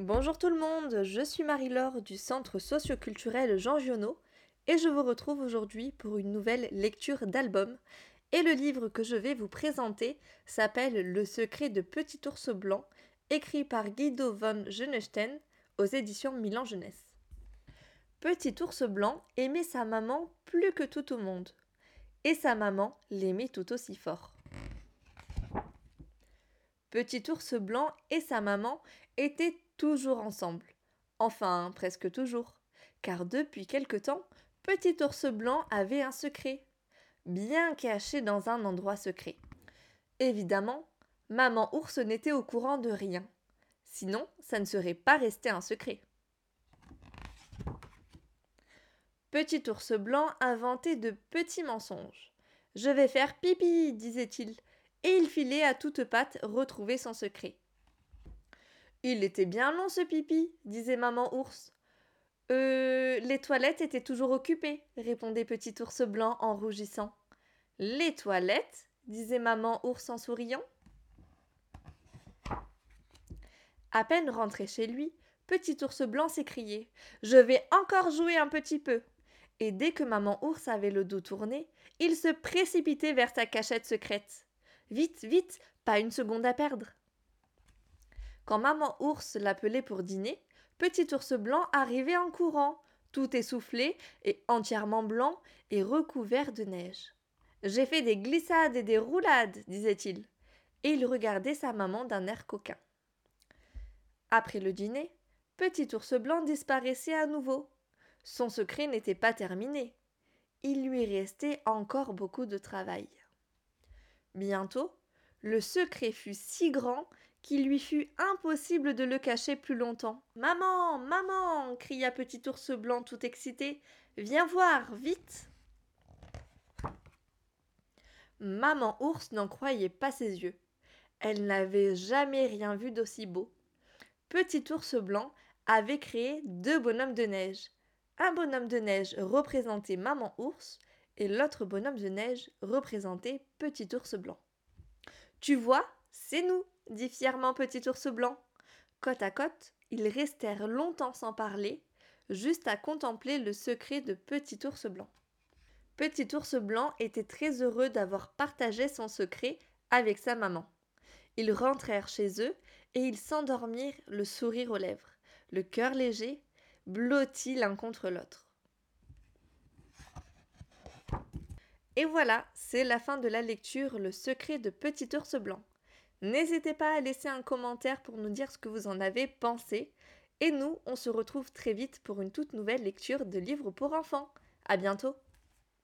Bonjour tout le monde, je suis Marie-Laure du Centre socioculturel Jean Giono et je vous retrouve aujourd'hui pour une nouvelle lecture d'album. Et le livre que je vais vous présenter s'appelle Le secret de Petit ours blanc, écrit par Guido von Genestein aux éditions Milan Jeunesse. Petit ours blanc aimait sa maman plus que tout au monde, et sa maman l'aimait tout aussi fort. Petit ours blanc et sa maman étaient toujours ensemble. Enfin, presque toujours. Car depuis quelque temps, Petit ours blanc avait un secret, bien caché dans un endroit secret. Évidemment, maman ours n'était au courant de rien. Sinon, ça ne serait pas resté un secret. Petit ours blanc inventait de petits mensonges. Je vais faire pipi, disait-il, et il filait à toutes pattes retrouver son secret. Il était bien long ce pipi, disait maman ours. Euh, les toilettes étaient toujours occupées, répondait petit ours blanc en rougissant. Les toilettes disait maman ours en souriant. À peine rentré chez lui, petit ours blanc s'écriait Je vais encore jouer un petit peu. Et dès que maman ours avait le dos tourné, il se précipitait vers sa cachette secrète. Vite, vite, pas une seconde à perdre. Quand maman ours l'appelait pour dîner, petit ours blanc arrivait en courant, tout essoufflé et entièrement blanc et recouvert de neige. J'ai fait des glissades et des roulades, disait-il, et il regardait sa maman d'un air coquin. Après le dîner, petit ours blanc disparaissait à nouveau. Son secret n'était pas terminé. Il lui restait encore beaucoup de travail. Bientôt, le secret fut si grand qu'il lui fut impossible de le cacher plus longtemps. Maman, maman cria petit ours blanc tout excité. Viens voir, vite Maman ours n'en croyait pas ses yeux. Elle n'avait jamais rien vu d'aussi beau. Petit ours blanc avait créé deux bonhommes de neige. Un bonhomme de neige représentait maman ours et l'autre bonhomme de neige représentait petit ours blanc. Tu vois, c'est nous, dit fièrement Petit ours blanc. Côte à côte, ils restèrent longtemps sans parler, juste à contempler le secret de Petit ours blanc. Petit ours blanc était très heureux d'avoir partagé son secret avec sa maman. Ils rentrèrent chez eux et ils s'endormirent le sourire aux lèvres, le cœur léger, blotti l'un contre l'autre. Et voilà, c'est la fin de la lecture Le secret de Petit ours blanc. N'hésitez pas à laisser un commentaire pour nous dire ce que vous en avez pensé. Et nous, on se retrouve très vite pour une toute nouvelle lecture de livres pour enfants. À bientôt!